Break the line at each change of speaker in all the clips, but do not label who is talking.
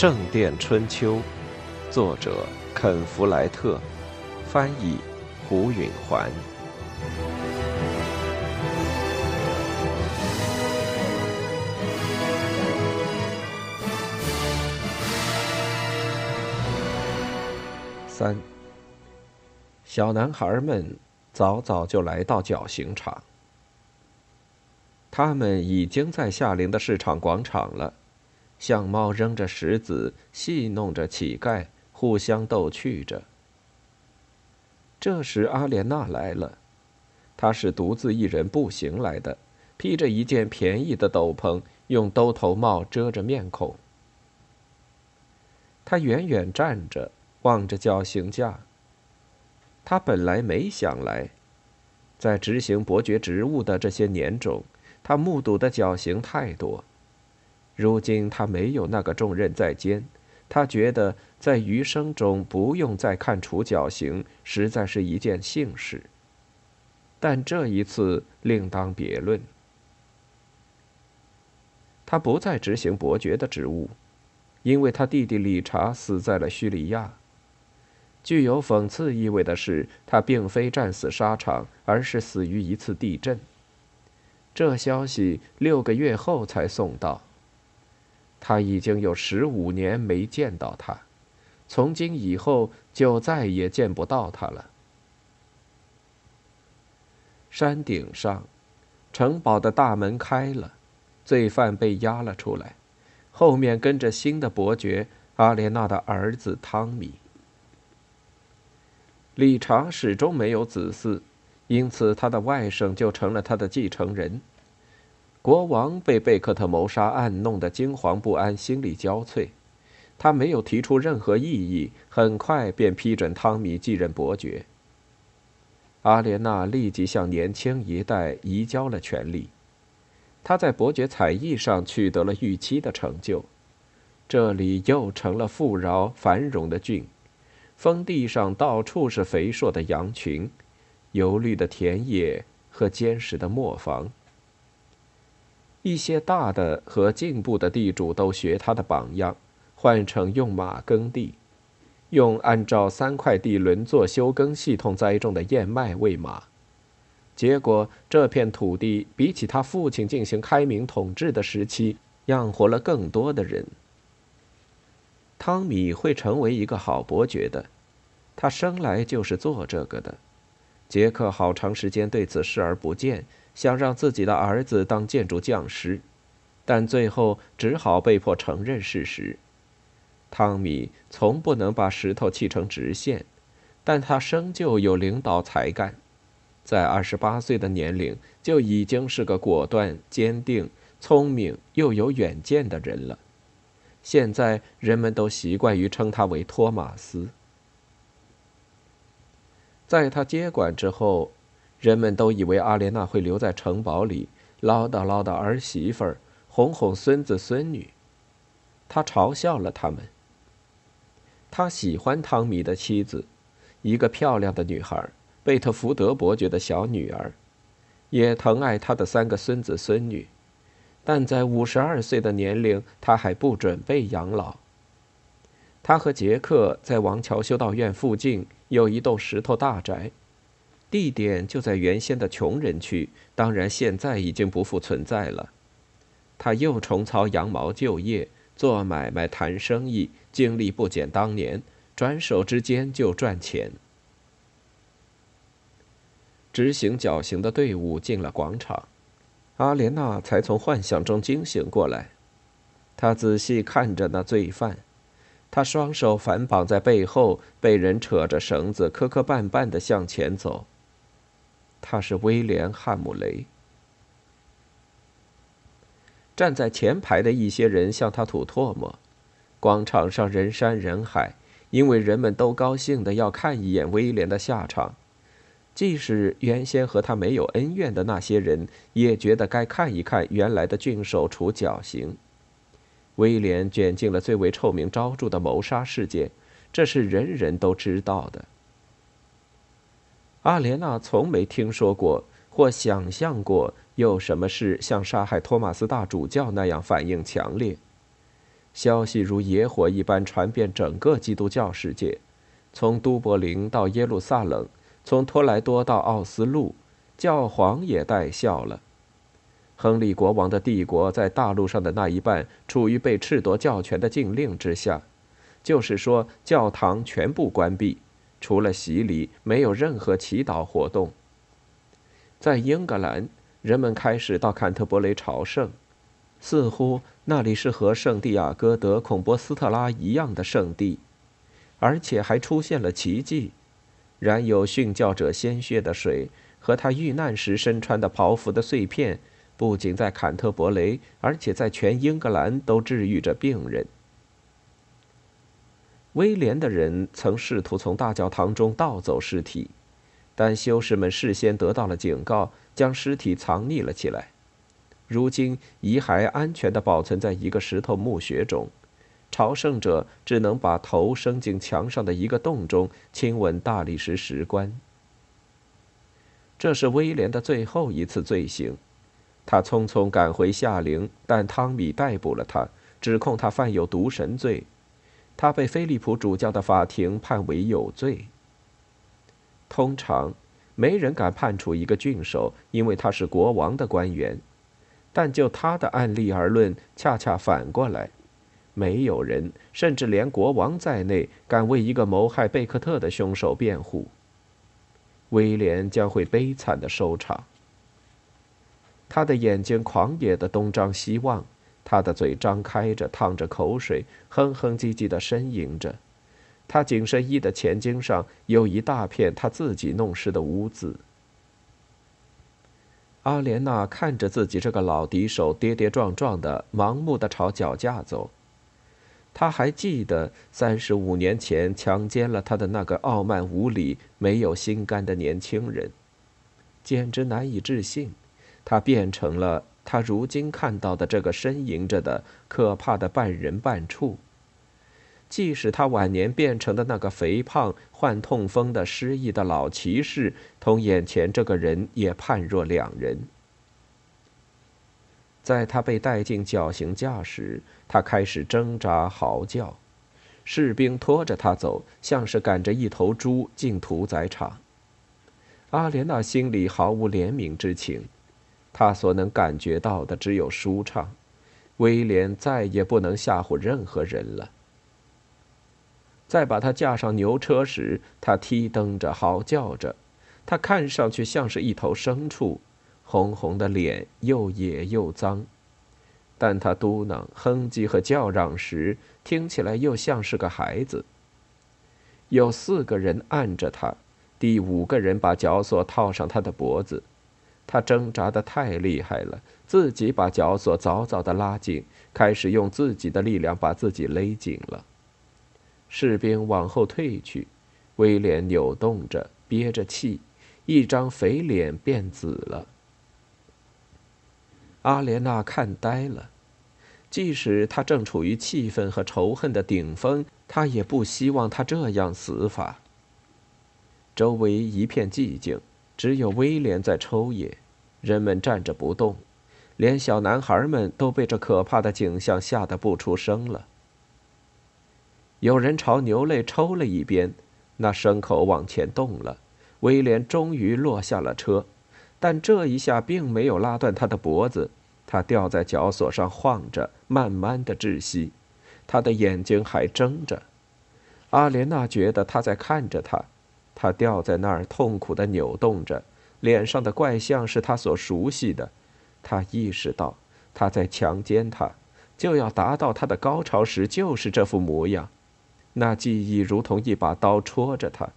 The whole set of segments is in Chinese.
圣殿春秋》，作者肯·弗莱特，翻译胡允环。三，小男孩们早早就来到绞刑场。他们已经在下陵的市场广场了，像猫扔着石子，戏弄着乞丐，互相逗趣着。这时，阿莲娜来了，她是独自一人步行来的，披着一件便宜的斗篷，用兜头帽遮着面孔。她远远站着。望着绞刑架，他本来没想来，在执行伯爵职务的这些年中，他目睹的绞刑太多。如今他没有那个重任在肩，他觉得在余生中不用再看处绞刑，实在是一件幸事。但这一次另当别论，他不再执行伯爵的职务，因为他弟弟理查死在了叙利亚。具有讽刺意味的是，他并非战死沙场，而是死于一次地震。这消息六个月后才送到。他已经有十五年没见到他，从今以后就再也见不到他了。山顶上，城堡的大门开了，罪犯被押了出来，后面跟着新的伯爵阿莲娜的儿子汤米。理查始终没有子嗣，因此他的外甥就成了他的继承人。国王被贝克特谋杀案弄得惊惶不安，心力交瘁。他没有提出任何异议，很快便批准汤米继任伯爵。阿莲娜立即向年轻一代移交了权力。他在伯爵才艺上取得了预期的成就，这里又成了富饶繁荣的郡。封地上到处是肥硕的羊群，油绿的田野和坚实的磨坊。一些大的和进步的地主都学他的榜样，换成用马耕地，用按照三块地轮作休耕系统栽种的燕麦喂马。结果，这片土地比起他父亲进行开明统治的时期，养活了更多的人。汤米会成为一个好伯爵的，他生来就是做这个的。杰克好长时间对此视而不见，想让自己的儿子当建筑匠师，但最后只好被迫承认事实。汤米从不能把石头砌成直线，但他生就有领导才干，在二十八岁的年龄就已经是个果断、坚定、聪明又有远见的人了。现在人们都习惯于称他为托马斯。在他接管之后，人们都以为阿莲娜会留在城堡里唠叨唠叨儿媳妇儿，哄哄孙子孙女。他嘲笑了他们。他喜欢汤米的妻子，一个漂亮的女孩，贝特福德伯爵的小女儿，也疼爱他的三个孙子孙女。但在五十二岁的年龄，他还不准备养老。他和杰克在王桥修道院附近有一栋石头大宅，地点就在原先的穷人区，当然现在已经不复存在了。他又重操羊毛旧业，做买卖谈生意，精力不减当年，转手之间就赚钱。执行绞刑的队伍进了广场。阿莲娜才从幻想中惊醒过来，她仔细看着那罪犯，他双手反绑在背后，被人扯着绳子磕磕绊绊地向前走。他是威廉·汉姆雷。站在前排的一些人向他吐唾沫，广场上人山人海，因为人们都高兴地要看一眼威廉的下场。即使原先和他没有恩怨的那些人，也觉得该看一看原来的郡守处绞刑。威廉卷进了最为臭名昭著的谋杀事件，这是人人都知道的。阿莲娜从没听说过或想象过有什么事像杀害托马斯大主教那样反应强烈。消息如野火一般传遍整个基督教世界，从都柏林到耶路撒冷，从托莱多到奥斯陆，教皇也带笑了。亨利国王的帝国在大陆上的那一半处于被褫夺教权的禁令之下，就是说，教堂全部关闭，除了洗礼，没有任何祈祷活动。在英格兰，人们开始到坎特伯雷朝圣，似乎那里是和圣地亚哥德孔波斯特拉一样的圣地，而且还出现了奇迹：染有殉教者鲜血的水和他遇难时身穿的袍服的碎片。不仅在坎特伯雷，而且在全英格兰都治愈着病人。威廉的人曾试图从大教堂中盗走尸体，但修士们事先得到了警告，将尸体藏匿了起来。如今遗骸安全地保存在一个石头墓穴中，朝圣者只能把头伸进墙上的一个洞中，亲吻大理石石棺。这是威廉的最后一次罪行。他匆匆赶回夏陵，但汤米逮捕了他，指控他犯有毒神罪。他被菲利普主教的法庭判为有罪。通常，没人敢判处一个郡守，因为他是国王的官员。但就他的案例而论，恰恰反过来，没有人，甚至连国王在内，敢为一个谋害贝克特的凶手辩护。威廉将会悲惨的收场。他的眼睛狂野的东张西望，他的嘴张开着，淌着口水，哼哼唧唧地呻吟着。他紧身衣的前襟上有一大片他自己弄湿的污渍。阿莲娜看着自己这个老敌手跌跌撞撞的、盲目地朝脚架走。他还记得三十五年前强奸了他的那个傲慢无礼、没有心肝的年轻人，简直难以置信。他变成了他如今看到的这个呻吟着的可怕的半人半畜，即使他晚年变成的那个肥胖、患痛风的失忆的老骑士，同眼前这个人也判若两人。在他被带进绞刑架时，他开始挣扎嚎叫，士兵拖着他走，像是赶着一头猪进屠宰场。阿莲娜心里毫无怜悯之情。他所能感觉到的只有舒畅。威廉再也不能吓唬任何人了。在把他架上牛车时，他踢蹬着，嚎叫着。他看上去像是一头牲畜，红红的脸又野又脏。但他嘟囔、哼唧和叫嚷时，听起来又像是个孩子。有四个人按着他，第五个人把绞索套上他的脖子。他挣扎的太厉害了，自己把绞索早早的拉紧，开始用自己的力量把自己勒紧了。士兵往后退去，威廉扭动着，憋着气，一张肥脸变紫了。阿莲娜看呆了，即使他正处于气愤和仇恨的顶峰，他也不希望他这样死法。周围一片寂静。只有威廉在抽噎，人们站着不动，连小男孩们都被这可怕的景象吓得不出声了。有人朝牛肋抽了一鞭，那牲口往前动了，威廉终于落下了车，但这一下并没有拉断他的脖子，他吊在绞索上晃着，慢慢的窒息，他的眼睛还睁着。阿莲娜觉得他在看着他。他吊在那儿，痛苦地扭动着，脸上的怪相是他所熟悉的。他意识到，他在强奸他，就要达到他的高潮时就是这副模样。那记忆如同一把刀戳着他，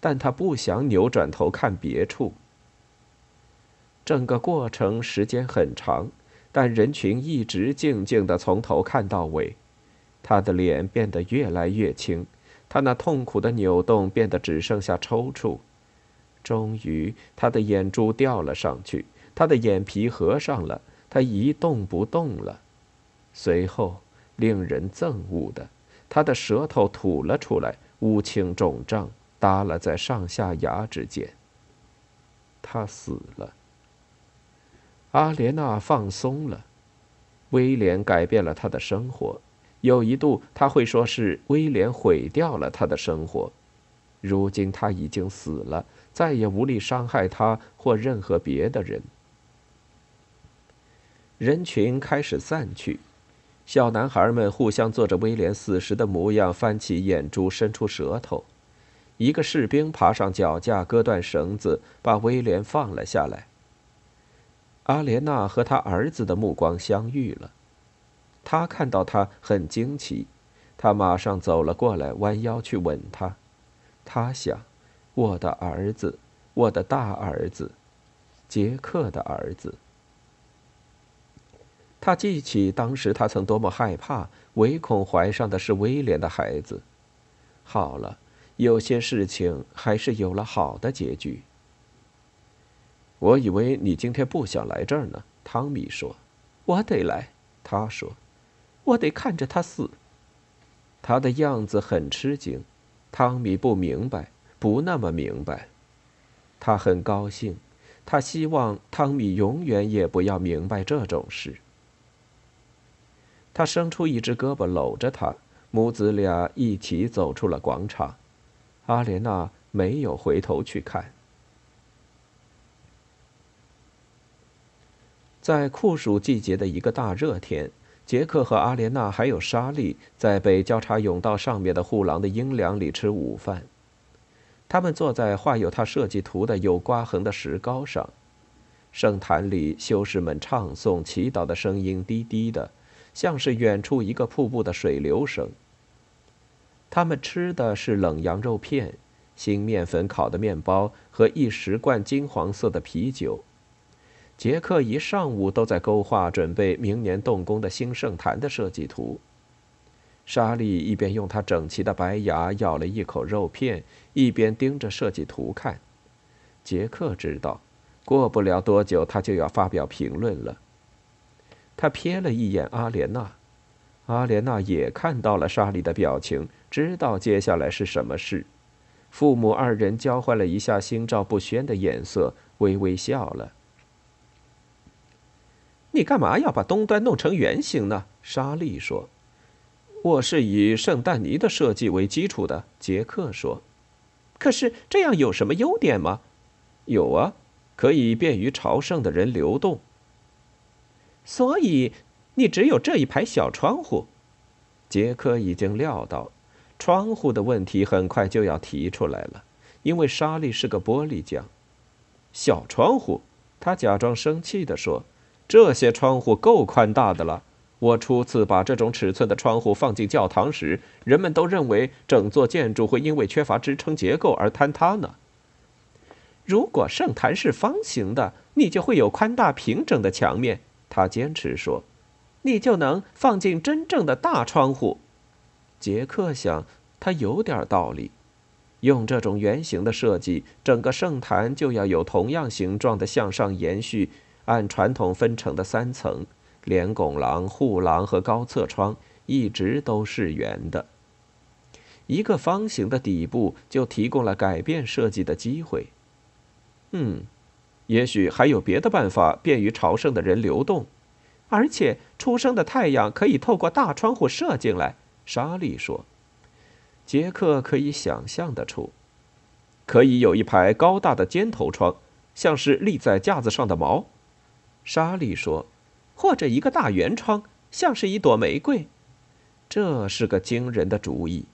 但他不想扭转头看别处。整个过程时间很长，但人群一直静静地从头看到尾。他的脸变得越来越轻。他那痛苦的扭动变得只剩下抽搐，终于，他的眼珠掉了上去，他的眼皮合上了，他一动不动了。随后，令人憎恶的，他的舌头吐了出来，乌青肿胀，耷拉在上下牙之间。他死了。阿莲娜放松了，威廉改变了他的生活。有一度他会说是威廉毁掉了他的生活。如今他已经死了，再也无力伤害他或任何别的人。人群开始散去，小男孩们互相做着威廉死时的模样，翻起眼珠，伸出舌头。一个士兵爬上脚架，割断绳子，把威廉放了下来。阿莲娜和他儿子的目光相遇了，他看到他很惊奇，他马上走了过来，弯腰去吻他。他想：“我的儿子，我的大儿子，杰克的儿子。”他记起当时他曾多么害怕，唯恐怀上的是威廉的孩子。好了，有些事情还是有了好的结局。我以为你今天不想来这儿呢，汤米说。我得来，他说。我得看着他死。他的样子很吃惊。汤米不明白，不那么明白。他很高兴，他希望汤米永远也不要明白这种事。他伸出一只胳膊搂着他，母子俩一起走出了广场。阿莲娜没有回头去看。在酷暑季节的一个大热天。杰克和阿莲娜还有莎莉在北交叉甬道上面的护廊的阴凉里吃午饭。他们坐在画有他设计图的有刮痕的石膏上，圣坛里修士们唱诵祈祷的声音低低的，像是远处一个瀑布的水流声。他们吃的是冷羊肉片、新面粉烤的面包和一石罐金黄色的啤酒。杰克一上午都在勾画准备明年动工的新圣坛的设计图。莎莉一边用她整齐的白牙咬了一口肉片，一边盯着设计图看。杰克知道，过不了多久他就要发表评论了。他瞥了一眼阿莲娜，阿莲娜也看到了莎莉的表情，知道接下来是什么事。父母二人交换了一下心照不宣的眼色，微微笑了。你干嘛要把东端弄成圆形呢？莎莉说。“我是以圣诞尼的设计为基础的。”杰克说。“可是这样有什么优点吗？”“有啊，可以便于朝圣的人流动。”“所以你只有这一排小窗户。”杰克已经料到，窗户的问题很快就要提出来了，因为莎莉是个玻璃匠。小窗户，他假装生气地说。这些窗户够宽大的了。我初次把这种尺寸的窗户放进教堂时，人们都认为整座建筑会因为缺乏支撑结构而坍塌呢。如果圣坛是方形的，你就会有宽大平整的墙面。他坚持说：“你就能放进真正的大窗户。”杰克想，他有点道理。用这种圆形的设计，整个圣坛就要有同样形状的向上延续。按传统分成的三层，连拱廊、护廊和高侧窗一直都是圆的。一个方形的底部就提供了改变设计的机会。嗯，也许还有别的办法便于朝圣的人流动，而且初升的太阳可以透过大窗户射进来。莎莉说：“杰克可以想象得出，可以有一排高大的尖头窗，像是立在架子上的矛。”莎莉说：“或者一个大圆窗，像是一朵玫瑰，这是个惊人的主意。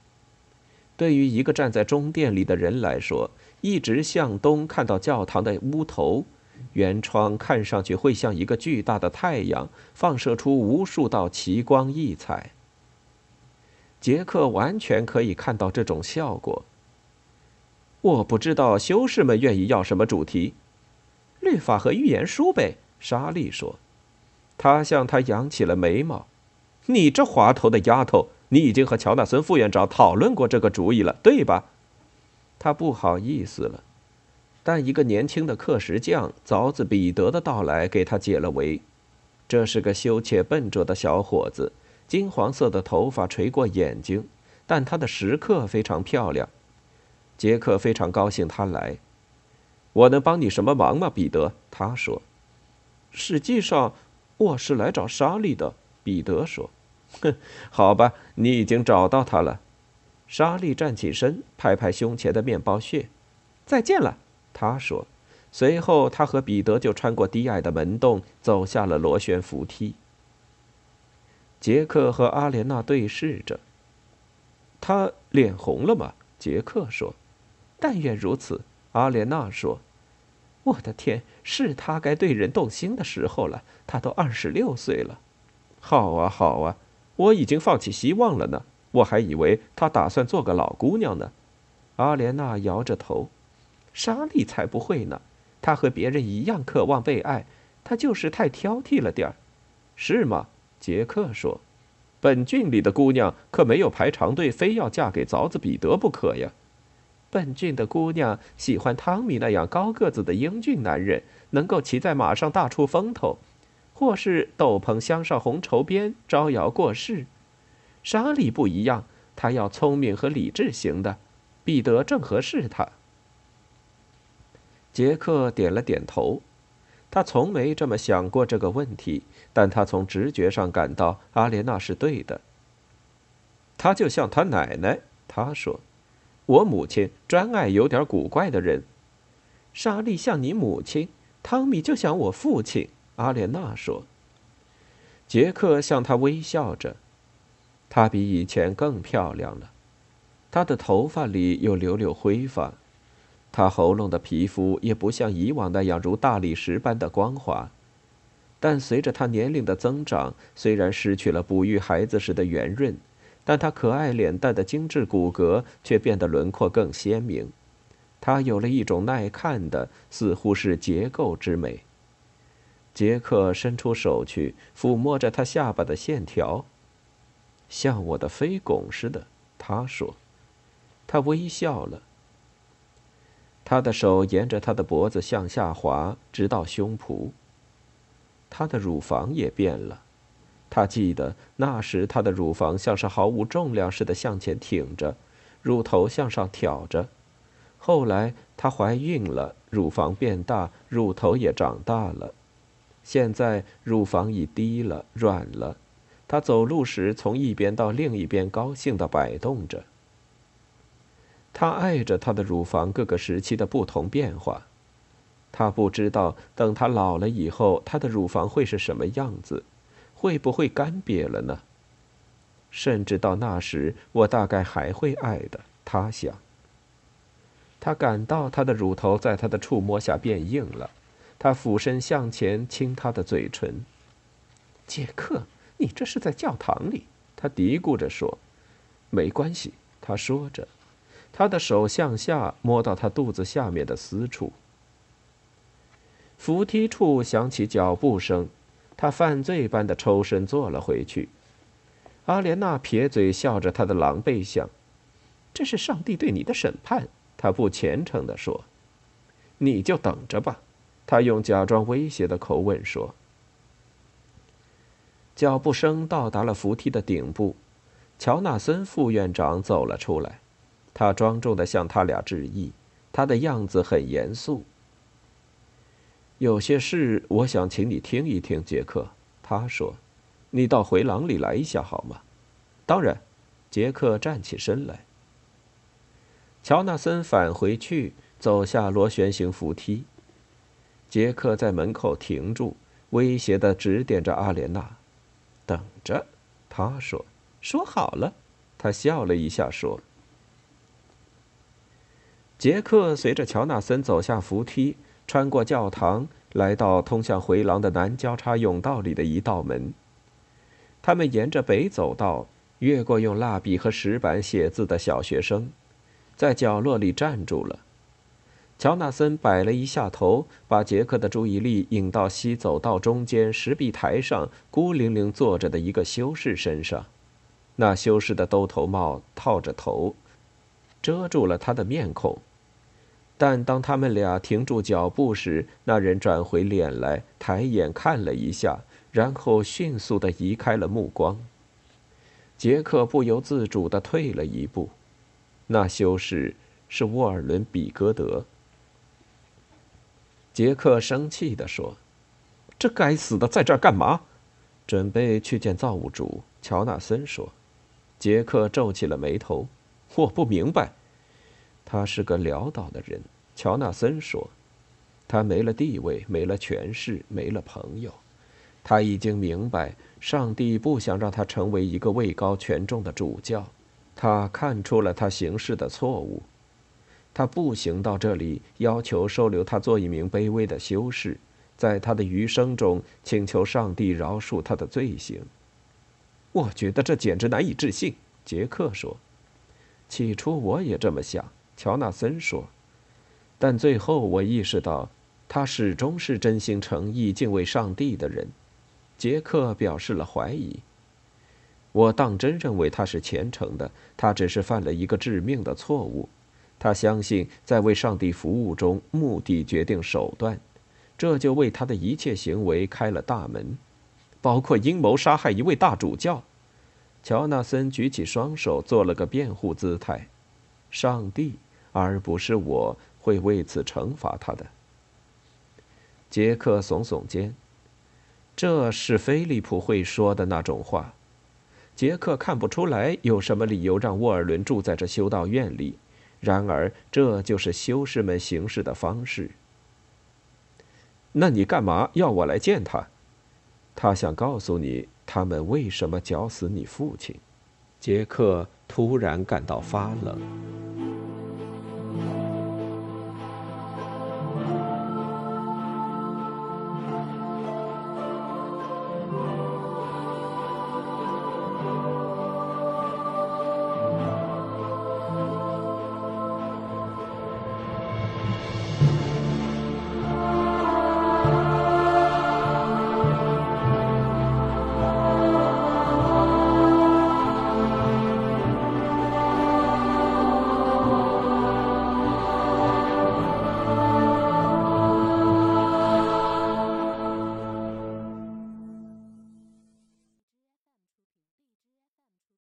对于一个站在中殿里的人来说，一直向东看到教堂的屋头，圆窗看上去会像一个巨大的太阳，放射出无数道奇光异彩。杰克完全可以看到这种效果。我不知道修士们愿意要什么主题，律法和预言书呗。”莎莉说：“他向他扬起了眉毛。你这滑头的丫头，你已经和乔纳森副院长讨论过这个主意了，对吧？”他不好意思了，但一个年轻的刻石匠凿子彼得的到来给他解了围。这是个羞怯笨拙的小伙子，金黄色的头发垂过眼睛，但他的石刻非常漂亮。杰克非常高兴他来。我能帮你什么忙吗，彼得？他说。实际上，我是来找莎莉的。”彼得说，“哼，好吧，你已经找到他了。莎莉站起身，拍拍胸前的面包屑。再见了，他说。随后，他和彼得就穿过低矮的门洞，走下了螺旋扶梯。杰克和阿莲娜对视着。他脸红了吗？杰克说。但愿如此，阿莲娜说。我的天，是他该对人动心的时候了。他都二十六岁了。好啊，好啊，我已经放弃希望了呢。我还以为他打算做个老姑娘呢。阿莲娜摇着头。莎莉才不会呢。她和别人一样渴望被爱，她就是太挑剔了点儿，是吗？杰克说：“本郡里的姑娘可没有排长队，非要嫁给凿子彼得不可呀。本郡的姑娘喜欢汤米那样高个子的英俊男人，能够骑在马上大出风头，或是斗篷镶上红绸边，招摇过市。莎莉不一样，她要聪明和理智型的，彼得正合适她。”杰克点了点头，他从没这么想过这个问题，但他从直觉上感到阿莲娜是对的。他就像他奶奶，他说：“我母亲专爱有点古怪的人。”莎莉像你母亲，汤米就像我父亲。阿莲娜说。杰克向她微笑着，她比以前更漂亮了，她的头发里有绺绺灰发。她喉咙的皮肤也不像以往那样如大理石般的光滑，但随着她年龄的增长，虽然失去了哺育孩子时的圆润，但他可爱脸蛋的精致骨骼却变得轮廓更鲜明。他有了一种耐看的，似乎是结构之美。杰克伸出手去抚摸着他下巴的线条，像我的飞拱似的。他说，他微笑了。他的手沿着他的脖子向下滑，直到胸脯。他的乳房也变了。他记得那时他的乳房像是毫无重量似的向前挺着，乳头向上挑着。后来她怀孕了，乳房变大，乳头也长大了。现在乳房已低了，软了。她走路时从一边到另一边高兴地摆动着。他爱着他的乳房各个时期的不同变化，他不知道等他老了以后，他的乳房会是什么样子，会不会干瘪了呢？甚至到那时，我大概还会爱的。他想。他感到他的乳头在他的触摸下变硬了，他俯身向前亲他的嘴唇。杰克，你这是在教堂里？他嘀咕着说。没关系，他说着。他的手向下摸到他肚子下面的私处。扶梯处响起脚步声，他犯罪般的抽身坐了回去。阿莲娜撇嘴笑着他的狼狈相，这是上帝对你的审判。他不虔诚地说：“你就等着吧。”他用假装威胁的口吻说。脚步声到达了扶梯的顶部，乔纳森副院长走了出来。他庄重地向他俩致意，他的样子很严肃。有些事我想请你听一听，杰克。他说：“你到回廊里来一下好吗？”当然。杰克站起身来。乔纳森返回去，走下螺旋形扶梯。杰克在门口停住，威胁的指点着阿莲娜：“等着。”他说：“说好了。”他笑了一下说。杰克随着乔纳森走下扶梯，穿过教堂，来到通向回廊的南交叉甬道里的一道门。他们沿着北走道，越过用蜡笔和石板写字的小学生，在角落里站住了。乔纳森摆了一下头，把杰克的注意力引到西走道中间石壁台上孤零零坐着的一个修士身上。那修士的兜头帽套着头，遮住了他的面孔。但当他们俩停住脚步时，那人转回脸来，抬眼看了一下，然后迅速地移开了目光。杰克不由自主地退了一步。那修士是沃尔伦·比戈德。杰克生气地说：“这该死的在这儿干嘛？”准备去见造物主，乔纳森说。杰克皱起了眉头。我不明白。他是个潦倒的人，乔纳森说。他没了地位，没了权势，没了朋友。他已经明白，上帝不想让他成为一个位高权重的主教。他看出了他行事的错误。他步行到这里，要求收留他做一名卑微的修士，在他的余生中请求上帝饶恕他的罪行。我觉得这简直难以置信，杰克说。起初我也这么想，乔纳森说。但最后我意识到，他始终是真心诚意敬畏上帝的人。杰克表示了怀疑。我当真认为他是虔诚的，他只是犯了一个致命的错误。他相信在为上帝服务中，目的决定手段，这就为他的一切行为开了大门，包括阴谋杀害一位大主教。乔纳森举起双手，做了个辩护姿态：“上帝，而不是我，会为此惩罚他的。”杰克耸耸肩：“这是菲利普会说的那种话。”杰克看不出来有什么理由让沃尔伦住在这修道院里。然而，这就是修士们行事的方式。那你干嘛要我来见他？他想告诉你他们为什么绞死你父亲。杰克突然感到发冷。